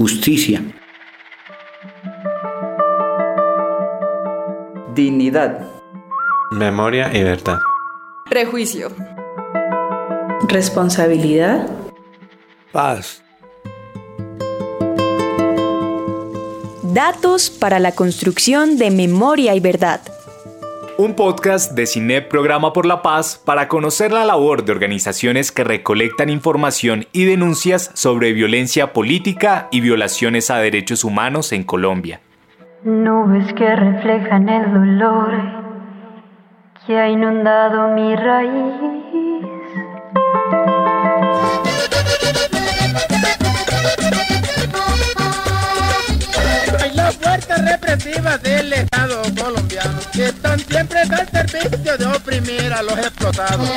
justicia, dignidad, memoria y verdad, prejuicio, responsabilidad, paz. Datos para la construcción de memoria y verdad. Un podcast de CINEP Programa por la Paz para conocer la labor de organizaciones que recolectan información y denuncias sobre violencia política y violaciones a derechos humanos en Colombia. Nubes que reflejan el dolor que ha inundado mi raíz. fuerzas represivas del Estado están siempre al servicio de oprimir a los explotados.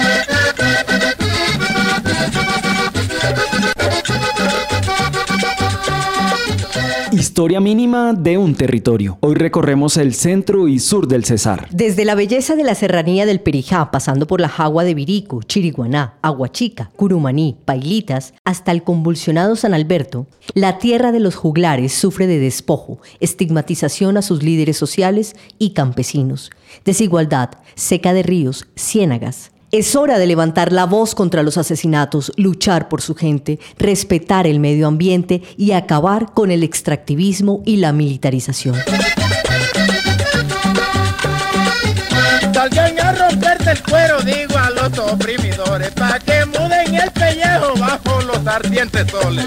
Historia mínima de un territorio. Hoy recorremos el centro y sur del Cesar. Desde la belleza de la serranía del Perijá, pasando por la Jagua de Virico, Chiriguaná, Aguachica, Curumaní, Pailitas, hasta el convulsionado San Alberto, la tierra de los juglares sufre de despojo, estigmatización a sus líderes sociales y campesinos, desigualdad, seca de ríos, ciénagas, es hora de levantar la voz contra los asesinatos, luchar por su gente, respetar el medio ambiente y acabar con el extractivismo y la militarización. Salgan a romperte el cuero, digo a los oprimidores, para que muden el pellejo bajo los ardientes soles.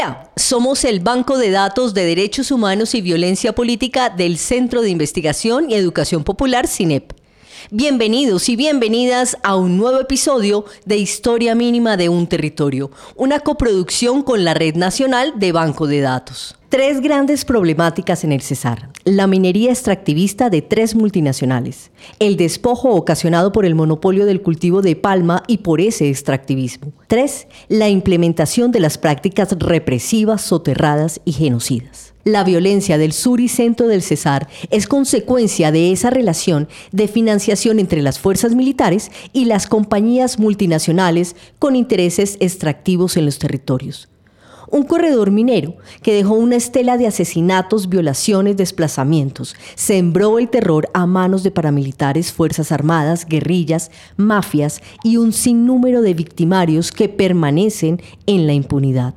Hola, somos el Banco de Datos de Derechos Humanos y Violencia Política del Centro de Investigación y Educación Popular CINEP. Bienvenidos y bienvenidas a un nuevo episodio de Historia Mínima de un Territorio, una coproducción con la Red Nacional de Banco de Datos. Tres grandes problemáticas en el Cesar. La minería extractivista de tres multinacionales. El despojo ocasionado por el monopolio del cultivo de palma y por ese extractivismo. Tres, la implementación de las prácticas represivas, soterradas y genocidas. La violencia del sur y centro del Cesar es consecuencia de esa relación de financiación entre las fuerzas militares y las compañías multinacionales con intereses extractivos en los territorios un corredor minero que dejó una estela de asesinatos, violaciones, desplazamientos, sembró el terror a manos de paramilitares, fuerzas armadas, guerrillas, mafias y un sinnúmero de victimarios que permanecen en la impunidad.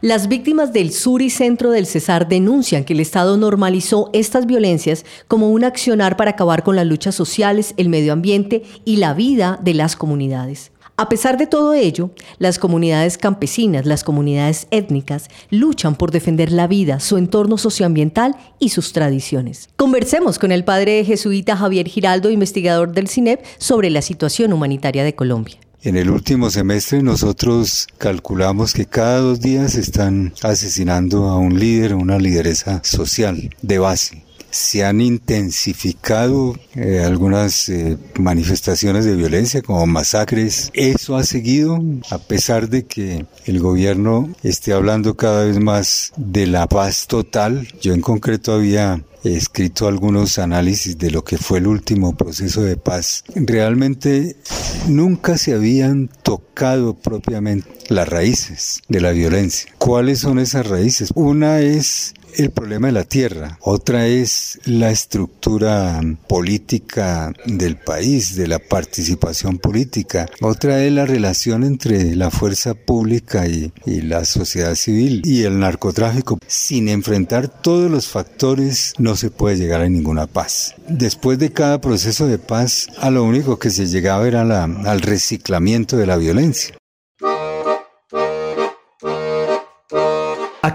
Las víctimas del sur y centro del Cesar denuncian que el Estado normalizó estas violencias como un accionar para acabar con las luchas sociales, el medio ambiente y la vida de las comunidades. A pesar de todo ello, las comunidades campesinas, las comunidades étnicas, luchan por defender la vida, su entorno socioambiental y sus tradiciones. Conversemos con el padre jesuita Javier Giraldo, investigador del CINEP, sobre la situación humanitaria de Colombia. En el último semestre nosotros calculamos que cada dos días están asesinando a un líder una lideresa social de base se han intensificado eh, algunas eh, manifestaciones de violencia como masacres. Eso ha seguido a pesar de que el gobierno esté hablando cada vez más de la paz total. Yo en concreto había escrito algunos análisis de lo que fue el último proceso de paz. Realmente nunca se habían tocado propiamente las raíces de la violencia. ¿Cuáles son esas raíces? Una es el problema de la tierra, otra es la estructura política del país, de la participación política, otra es la relación entre la fuerza pública y, la sociedad civil y el narcotráfico. Sin enfrentar todos los factores no se puede llegar a ninguna paz. Después de cada proceso de paz, a lo único que se llegaba era al reciclamiento de la violencia.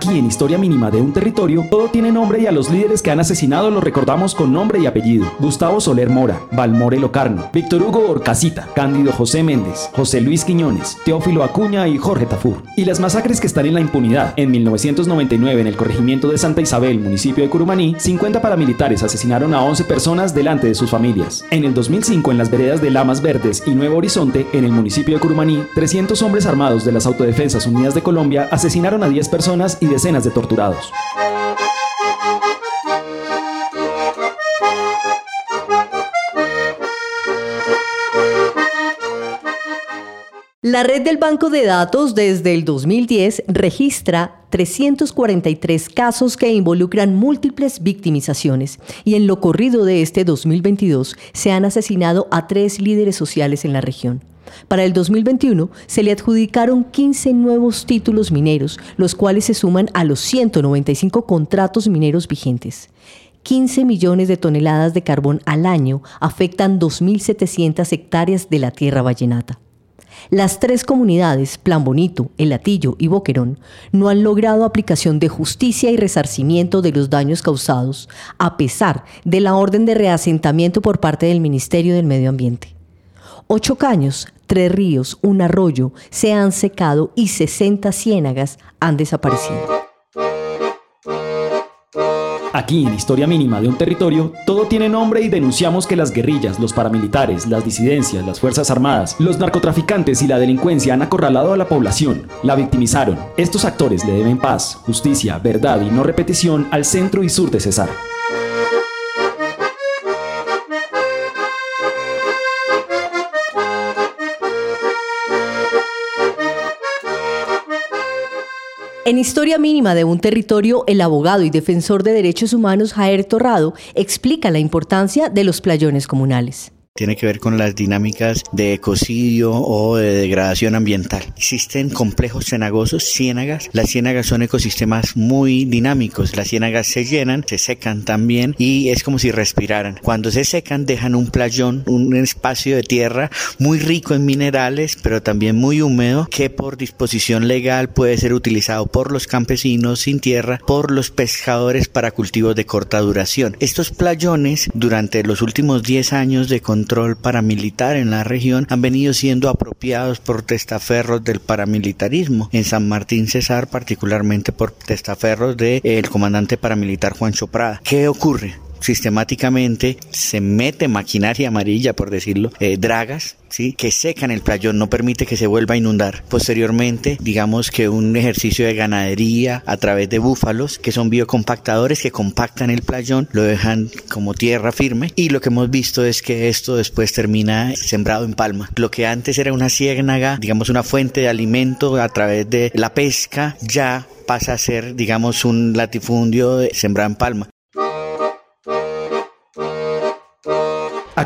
Aquí en Historia Mínima de un Territorio, todo tiene nombre y a los líderes que han asesinado los recordamos con nombre y apellido. Gustavo Soler Mora, Valmore Locarno, Víctor Hugo Orcasita, Cándido José Méndez, José Luis Quiñones, Teófilo Acuña y Jorge Tafur. Y las masacres que están en la impunidad. En 1999, en el corregimiento de Santa Isabel, municipio de Curumaní, 50 paramilitares asesinaron a 11 personas delante de sus familias. En el 2005, en las veredas de Lamas Verdes y Nuevo Horizonte, en el municipio de Curumaní, 300 hombres armados de las Autodefensas Unidas de Colombia asesinaron a 10 personas y decenas de torturados. La red del Banco de Datos desde el 2010 registra 343 casos que involucran múltiples victimizaciones y en lo corrido de este 2022 se han asesinado a tres líderes sociales en la región. Para el 2021 se le adjudicaron 15 nuevos títulos mineros, los cuales se suman a los 195 contratos mineros vigentes. 15 millones de toneladas de carbón al año afectan 2.700 hectáreas de la tierra vallenata. Las tres comunidades, Plan Bonito, El Latillo y Boquerón, no han logrado aplicación de justicia y resarcimiento de los daños causados, a pesar de la orden de reasentamiento por parte del Ministerio del Medio Ambiente. Ocho caños, tres ríos, un arroyo se han secado y 60 ciénagas han desaparecido. Aquí en Historia Mínima de un Territorio, todo tiene nombre y denunciamos que las guerrillas, los paramilitares, las disidencias, las Fuerzas Armadas, los narcotraficantes y la delincuencia han acorralado a la población, la victimizaron. Estos actores le deben paz, justicia, verdad y no repetición al centro y sur de Cesar. En Historia Mínima de un Territorio, el abogado y defensor de derechos humanos Jair Torrado explica la importancia de los playones comunales tiene que ver con las dinámicas de ecocidio o de degradación ambiental. Existen complejos cenagosos, ciénagas. Las ciénagas son ecosistemas muy dinámicos. Las ciénagas se llenan, se secan también y es como si respiraran. Cuando se secan dejan un playón, un espacio de tierra muy rico en minerales, pero también muy húmedo que por disposición legal puede ser utilizado por los campesinos sin tierra, por los pescadores para cultivos de corta duración. Estos playones durante los últimos 10 años de control paramilitar en la región han venido siendo apropiados por testaferros del paramilitarismo. En San Martín Cesar, particularmente por testaferros del el comandante paramilitar Juan Choprada. ¿Qué ocurre? Sistemáticamente se mete maquinaria amarilla, por decirlo, eh, dragas, ¿sí? que secan el playón, no permite que se vuelva a inundar. Posteriormente, digamos que un ejercicio de ganadería a través de búfalos, que son biocompactadores que compactan el playón, lo dejan como tierra firme y lo que hemos visto es que esto después termina sembrado en palma. Lo que antes era una ciénaga, digamos una fuente de alimento a través de la pesca, ya pasa a ser, digamos, un latifundio sembrado en palma.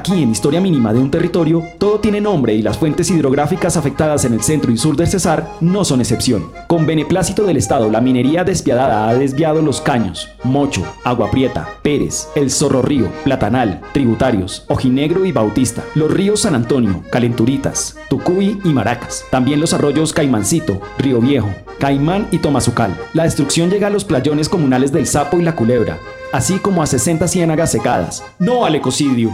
Aquí en Historia Mínima de un Territorio, todo tiene nombre y las fuentes hidrográficas afectadas en el centro y sur del Cesar no son excepción. Con beneplácito del Estado, la minería despiadada ha desviado los caños, Mocho, Agua Prieta, Pérez, El Zorro Río, Platanal, Tributarios, Ojinegro y Bautista, los ríos San Antonio, Calenturitas, Tucuy y Maracas, también los arroyos Caimancito, Río Viejo, Caimán y Tomazucal. La destrucción llega a los playones comunales del Sapo y la Culebra, así como a 60 ciénagas secadas. ¡No al ecocidio!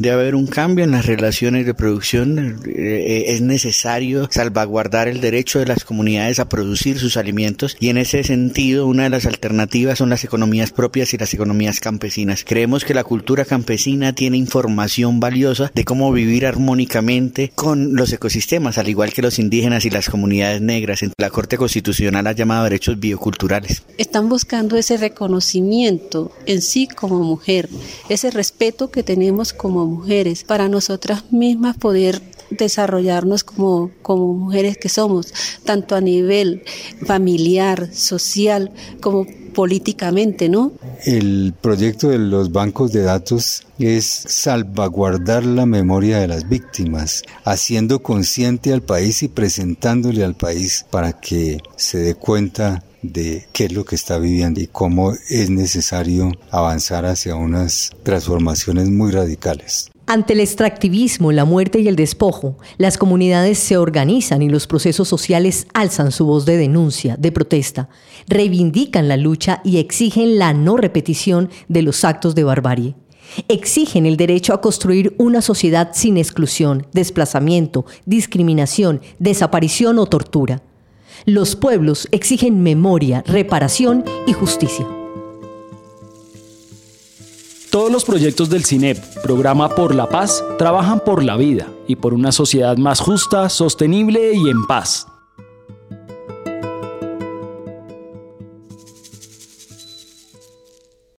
Debe haber un cambio en las relaciones de producción. Eh, es necesario salvaguardar el derecho de las comunidades a producir sus alimentos y en ese sentido una de las alternativas son las economías propias y las economías campesinas. Creemos que la cultura campesina tiene información valiosa de cómo vivir armónicamente con los ecosistemas, al igual que los indígenas y las comunidades negras. La Corte Constitucional ha llamado derechos bioculturales. Están buscando ese reconocimiento en sí como mujer, ese respeto que tenemos como mujeres, para nosotras mismas poder desarrollarnos como, como mujeres que somos, tanto a nivel familiar, social, como políticamente, ¿no? El proyecto de los bancos de datos es salvaguardar la memoria de las víctimas, haciendo consciente al país y presentándole al país para que se dé cuenta de qué es lo que está viviendo y cómo es necesario avanzar hacia unas transformaciones muy radicales. Ante el extractivismo, la muerte y el despojo, las comunidades se organizan y los procesos sociales alzan su voz de denuncia, de protesta, reivindican la lucha y exigen la no repetición de los actos de barbarie. Exigen el derecho a construir una sociedad sin exclusión, desplazamiento, discriminación, desaparición o tortura. Los pueblos exigen memoria, reparación y justicia. Todos los proyectos del CINEP, Programa por la Paz, trabajan por la vida y por una sociedad más justa, sostenible y en paz.